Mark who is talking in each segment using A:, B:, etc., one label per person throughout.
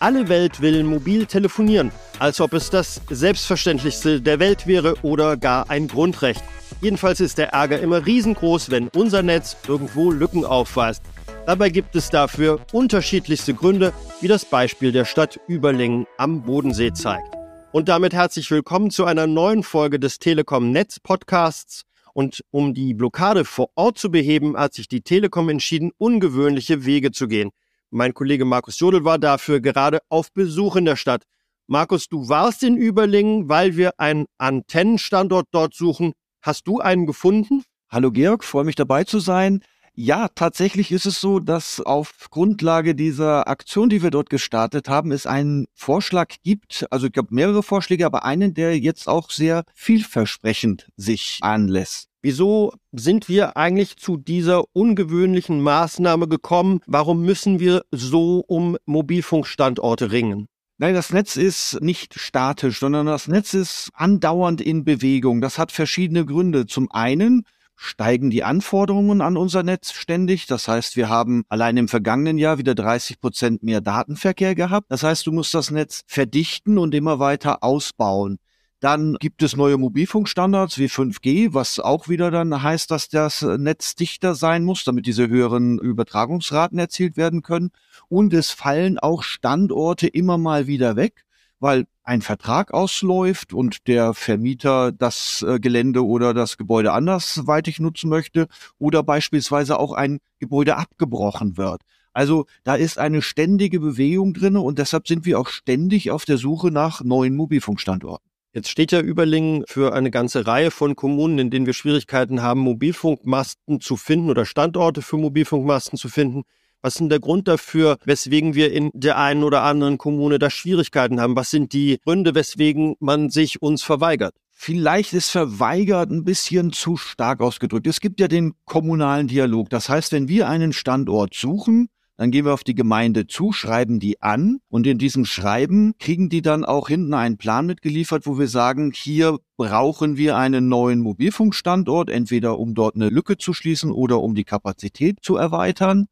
A: Alle Welt will mobil telefonieren, als ob es das Selbstverständlichste der Welt wäre oder gar ein Grundrecht. Jedenfalls ist der Ärger immer riesengroß, wenn unser Netz irgendwo Lücken aufweist. Dabei gibt es dafür unterschiedlichste Gründe, wie das Beispiel der Stadt Überlingen am Bodensee zeigt. Und damit herzlich willkommen zu einer neuen Folge des Telekom Netz Podcasts. Und um die Blockade vor Ort zu beheben, hat sich die Telekom entschieden, ungewöhnliche Wege zu gehen. Mein Kollege Markus Jodel war dafür gerade auf Besuch in der Stadt. Markus, du warst in Überlingen, weil wir einen Antennenstandort dort suchen. Hast du einen gefunden?
B: Hallo Georg, freue mich dabei zu sein. Ja, tatsächlich ist es so, dass auf Grundlage dieser Aktion, die wir dort gestartet haben, es einen Vorschlag gibt, also ich glaube mehrere Vorschläge, aber einen, der jetzt auch sehr vielversprechend sich anlässt.
A: Wieso sind wir eigentlich zu dieser ungewöhnlichen Maßnahme gekommen? Warum müssen wir so um Mobilfunkstandorte ringen?
B: Nein, das Netz ist nicht statisch, sondern das Netz ist andauernd in Bewegung. Das hat verschiedene Gründe. Zum einen steigen die Anforderungen an unser Netz ständig. Das heißt, wir haben allein im vergangenen Jahr wieder 30 Prozent mehr Datenverkehr gehabt. Das heißt, du musst das Netz verdichten und immer weiter ausbauen. Dann gibt es neue Mobilfunkstandards wie 5G, was auch wieder dann heißt, dass das Netz dichter sein muss, damit diese höheren Übertragungsraten erzielt werden können. Und es fallen auch Standorte immer mal wieder weg, weil ein Vertrag ausläuft und der Vermieter das äh, Gelände oder das Gebäude andersweitig nutzen möchte oder beispielsweise auch ein Gebäude abgebrochen wird. Also da ist eine ständige Bewegung drinne und deshalb sind wir auch ständig auf der Suche nach neuen Mobilfunkstandorten.
A: Jetzt steht ja Überlingen für eine ganze Reihe von Kommunen, in denen wir Schwierigkeiten haben, Mobilfunkmasten zu finden oder Standorte für Mobilfunkmasten zu finden. Was ist denn der Grund dafür, weswegen wir in der einen oder anderen Kommune da Schwierigkeiten haben? Was sind die Gründe, weswegen man sich uns verweigert?
B: Vielleicht ist verweigert ein bisschen zu stark ausgedrückt. Es gibt ja den kommunalen Dialog. Das heißt, wenn wir einen Standort suchen, dann gehen wir auf die Gemeinde zu, schreiben die an und in diesem Schreiben kriegen die dann auch hinten einen Plan mitgeliefert, wo wir sagen, hier brauchen wir einen neuen Mobilfunkstandort, entweder um dort eine Lücke zu schließen oder um die Kapazität zu erweitern.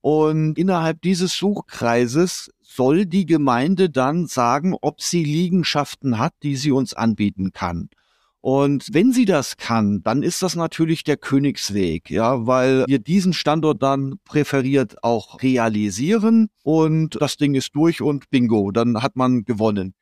B: Und innerhalb dieses Suchkreises soll die Gemeinde dann sagen, ob sie Liegenschaften hat, die sie uns anbieten kann. Und wenn sie das kann, dann ist das natürlich der Königsweg, ja, weil wir diesen Standort dann präferiert auch realisieren und das Ding ist durch und bingo, dann hat man gewonnen.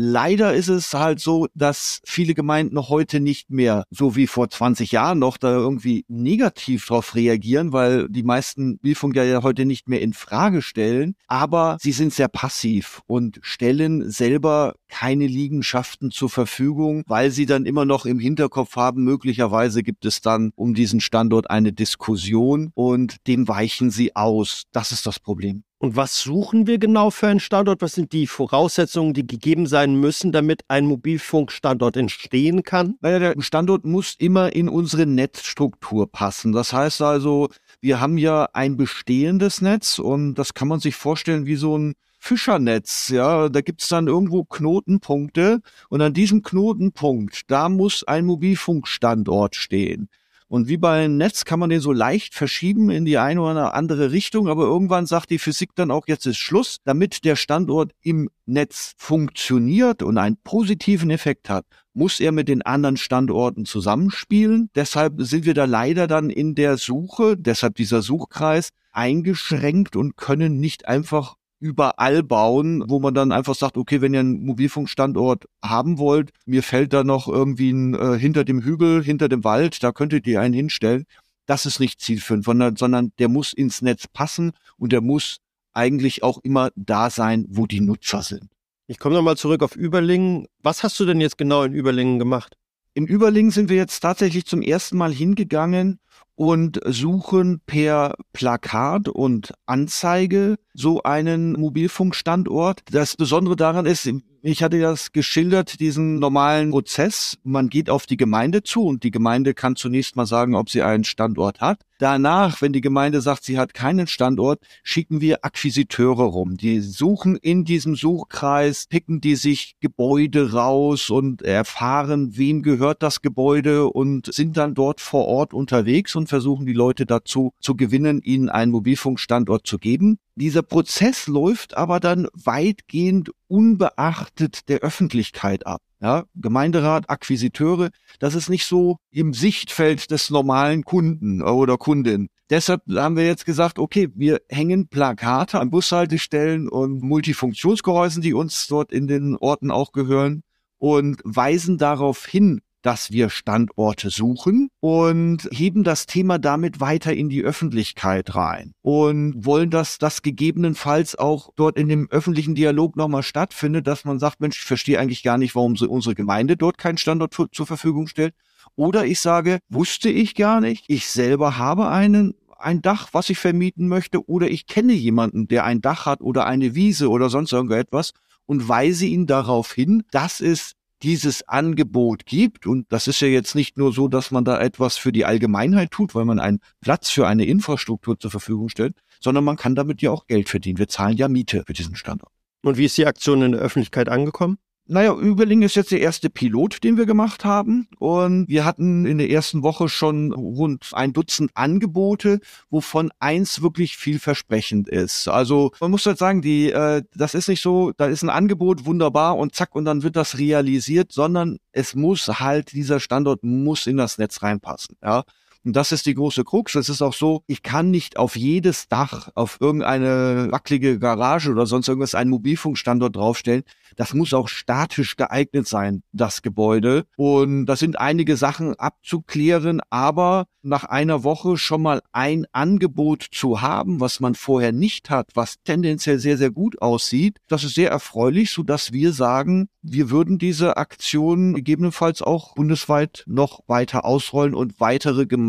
B: Leider ist es halt so, dass viele Gemeinden heute nicht mehr, so wie vor 20 Jahren noch, da irgendwie negativ drauf reagieren, weil die meisten Mobilfunker ja heute nicht mehr in Frage stellen. Aber sie sind sehr passiv und stellen selber keine Liegenschaften zur Verfügung, weil sie dann immer noch im Hinterkopf haben, möglicherweise gibt es dann um diesen Standort eine Diskussion und dem weichen sie aus. Das ist das Problem.
A: Und was suchen wir genau für einen Standort? Was sind die Voraussetzungen, die gegeben sein müssen, damit ein Mobilfunkstandort entstehen kann?
B: Naja, der Standort muss immer in unsere Netzstruktur passen. Das heißt also, wir haben ja ein bestehendes Netz und das kann man sich vorstellen wie so ein Fischernetz, ja, da gibt's dann irgendwo Knotenpunkte und an diesem Knotenpunkt, da muss ein Mobilfunkstandort stehen. Und wie bei einem Netz kann man den so leicht verschieben in die eine oder andere Richtung, aber irgendwann sagt die Physik dann auch, jetzt ist Schluss, damit der Standort im Netz funktioniert und einen positiven Effekt hat, muss er mit den anderen Standorten zusammenspielen. Deshalb sind wir da leider dann in der Suche, deshalb dieser Suchkreis eingeschränkt und können nicht einfach überall bauen, wo man dann einfach sagt, okay, wenn ihr einen Mobilfunkstandort haben wollt, mir fällt da noch irgendwie ein, äh, hinter dem Hügel, hinter dem Wald, da könntet ihr einen hinstellen. Das ist nicht zielführend, sondern, sondern der muss ins Netz passen und der muss eigentlich auch immer da sein, wo die Nutzer sind.
A: Ich komme nochmal zurück auf Überlingen. Was hast du denn jetzt genau in Überlingen gemacht?
B: In Überlingen sind wir jetzt tatsächlich zum ersten Mal hingegangen und suchen per Plakat und Anzeige so einen Mobilfunkstandort. Das Besondere daran ist, ich hatte das geschildert, diesen normalen Prozess. Man geht auf die Gemeinde zu und die Gemeinde kann zunächst mal sagen, ob sie einen Standort hat. Danach, wenn die Gemeinde sagt, sie hat keinen Standort, schicken wir Akquisiteure rum. Die suchen in diesem Suchkreis, picken die sich Gebäude raus und erfahren, wem gehört das Gebäude und sind dann dort vor Ort unterwegs und versuchen die Leute dazu zu gewinnen, ihnen einen Mobilfunkstandort zu geben. Dieser Prozess läuft aber dann weitgehend unbeachtet der Öffentlichkeit ab. Ja, Gemeinderat, Akquisiteure, das ist nicht so im Sichtfeld des normalen Kunden oder Kundin. Deshalb haben wir jetzt gesagt, okay, wir hängen Plakate an Bushaltestellen und Multifunktionsgehäusen, die uns dort in den Orten auch gehören und weisen darauf hin, dass wir Standorte suchen und heben das Thema damit weiter in die Öffentlichkeit rein und wollen, dass das gegebenenfalls auch dort in dem öffentlichen Dialog nochmal stattfindet, dass man sagt, Mensch, ich verstehe eigentlich gar nicht, warum unsere Gemeinde dort keinen Standort zur Verfügung stellt. Oder ich sage, wusste ich gar nicht, ich selber habe einen ein Dach, was ich vermieten möchte, oder ich kenne jemanden, der ein Dach hat oder eine Wiese oder sonst irgendetwas und weise ihn darauf hin, dass es dieses Angebot gibt, und das ist ja jetzt nicht nur so, dass man da etwas für die Allgemeinheit tut, weil man einen Platz für eine Infrastruktur zur Verfügung stellt, sondern man kann damit ja auch Geld verdienen. Wir zahlen ja Miete für diesen Standort.
A: Und wie ist die Aktion in der Öffentlichkeit angekommen?
B: Naja, Überling ist jetzt der erste Pilot, den wir gemacht haben. Und wir hatten in der ersten Woche schon rund ein Dutzend Angebote, wovon eins wirklich vielversprechend ist. Also man muss halt sagen, die, äh, das ist nicht so, da ist ein Angebot wunderbar und zack und dann wird das realisiert, sondern es muss halt, dieser Standort muss in das Netz reinpassen. Ja. Und das ist die große Krux. Es ist auch so, ich kann nicht auf jedes Dach, auf irgendeine wackelige Garage oder sonst irgendwas einen Mobilfunkstandort draufstellen. Das muss auch statisch geeignet sein, das Gebäude. Und da sind einige Sachen abzuklären, aber nach einer Woche schon mal ein Angebot zu haben, was man vorher nicht hat, was tendenziell sehr, sehr gut aussieht, das ist sehr erfreulich, so dass wir sagen, wir würden diese Aktion gegebenenfalls auch bundesweit noch weiter ausrollen und weitere Gemeinden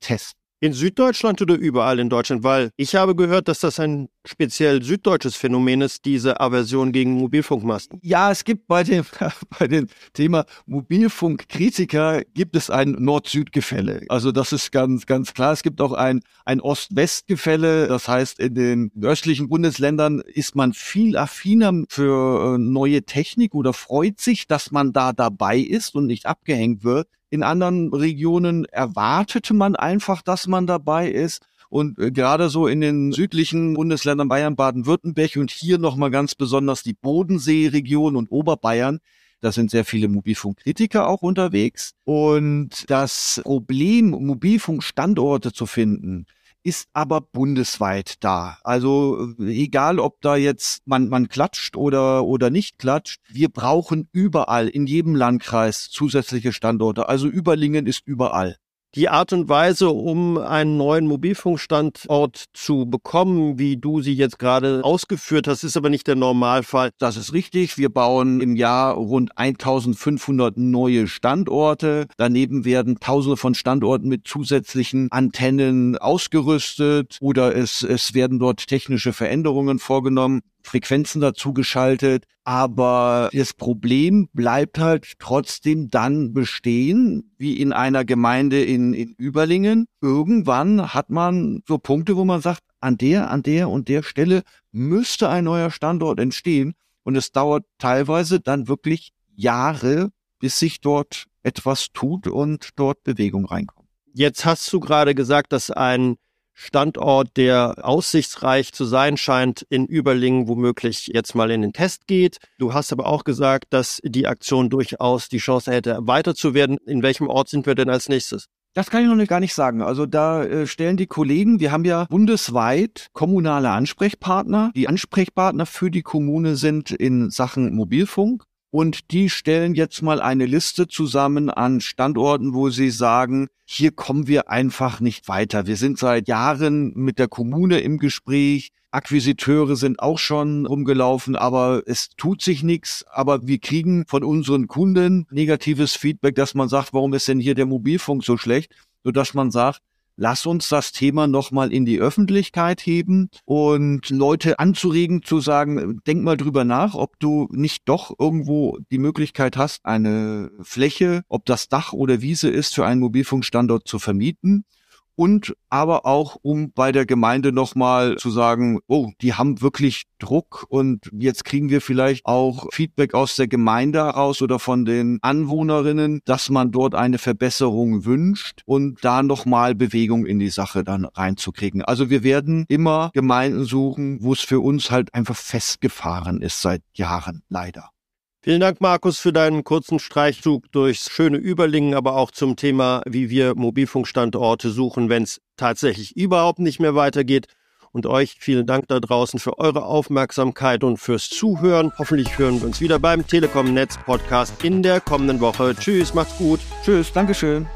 B: testen.
A: In Süddeutschland oder überall in Deutschland? Weil ich habe gehört, dass das ein speziell süddeutsches Phänomen ist, diese Aversion gegen Mobilfunkmasten.
B: Ja, es gibt bei dem, bei dem Thema Mobilfunkkritiker gibt es ein Nord-Süd-Gefälle. Also das ist ganz, ganz klar. Es gibt auch ein, ein Ost-West-Gefälle. Das heißt, in den östlichen Bundesländern ist man viel affiner für äh, neue Technik oder freut sich, dass man da dabei ist und nicht abgehängt wird. In anderen Regionen erwartete man einfach, dass man dabei ist. Und äh, gerade so in den südlichen Bundesländern Bayern, Baden-Württemberg und hier nochmal ganz besonders die Bodenseeregion und Oberbayern, da sind sehr viele Mobilfunkkritiker auch unterwegs. Und das Problem, Mobilfunkstandorte zu finden, ist aber bundesweit da. Also egal, ob da jetzt man, man klatscht oder, oder nicht klatscht, wir brauchen überall in jedem Landkreis zusätzliche Standorte. Also Überlingen ist überall
A: die Art und Weise, um einen neuen Mobilfunkstandort zu bekommen, wie du sie jetzt gerade ausgeführt hast, ist aber nicht der Normalfall.
B: Das ist richtig. Wir bauen im Jahr rund 1500 neue Standorte. Daneben werden tausende von Standorten mit zusätzlichen Antennen ausgerüstet oder es, es werden dort technische Veränderungen vorgenommen. Frequenzen dazu geschaltet. Aber das Problem bleibt halt trotzdem dann bestehen, wie in einer Gemeinde in, in Überlingen. Irgendwann hat man so Punkte, wo man sagt, an der, an der und der Stelle müsste ein neuer Standort entstehen. Und es dauert teilweise dann wirklich Jahre, bis sich dort etwas tut und dort Bewegung reinkommt.
A: Jetzt hast du gerade gesagt, dass ein Standort, der aussichtsreich zu sein scheint, in Überlingen womöglich jetzt mal in den Test geht. Du hast aber auch gesagt, dass die Aktion durchaus die Chance hätte, weiter zu werden. In welchem Ort sind wir denn als nächstes?
B: Das kann ich noch gar nicht sagen. Also da äh, stellen die Kollegen, wir haben ja bundesweit kommunale Ansprechpartner. Die Ansprechpartner für die Kommune sind in Sachen Mobilfunk. Und die stellen jetzt mal eine Liste zusammen an Standorten, wo sie sagen, hier kommen wir einfach nicht weiter. Wir sind seit Jahren mit der Kommune im Gespräch. Akquisiteure sind auch schon rumgelaufen, aber es tut sich nichts. Aber wir kriegen von unseren Kunden negatives Feedback, dass man sagt, warum ist denn hier der Mobilfunk so schlecht? Sodass man sagt, lass uns das Thema nochmal in die Öffentlichkeit heben und Leute anzuregen zu sagen, denk mal drüber nach, ob du nicht doch irgendwo die Möglichkeit hast, eine Fläche, ob das Dach oder Wiese ist, für einen Mobilfunkstandort zu vermieten und aber auch, um bei der Gemeinde nochmal zu sagen, oh, die haben wirklich Druck und jetzt kriegen wir vielleicht auch Feedback aus der Gemeinde heraus oder von den Anwohnerinnen, dass man dort eine Verbesserung wünscht und da nochmal Bewegung in die Sache dann reinzukriegen. Also wir werden immer Gemeinden suchen, wo es für uns halt einfach festgefahren ist seit Jahren, leider.
A: Vielen Dank, Markus, für deinen kurzen Streichzug durchs schöne Überlingen, aber auch zum Thema, wie wir Mobilfunkstandorte suchen, wenn es tatsächlich überhaupt nicht mehr weitergeht. Und euch vielen Dank da draußen für eure Aufmerksamkeit und fürs Zuhören. Hoffentlich hören wir uns wieder beim Telekom Netz Podcast in der kommenden Woche. Tschüss, macht's gut.
B: Tschüss, Dankeschön.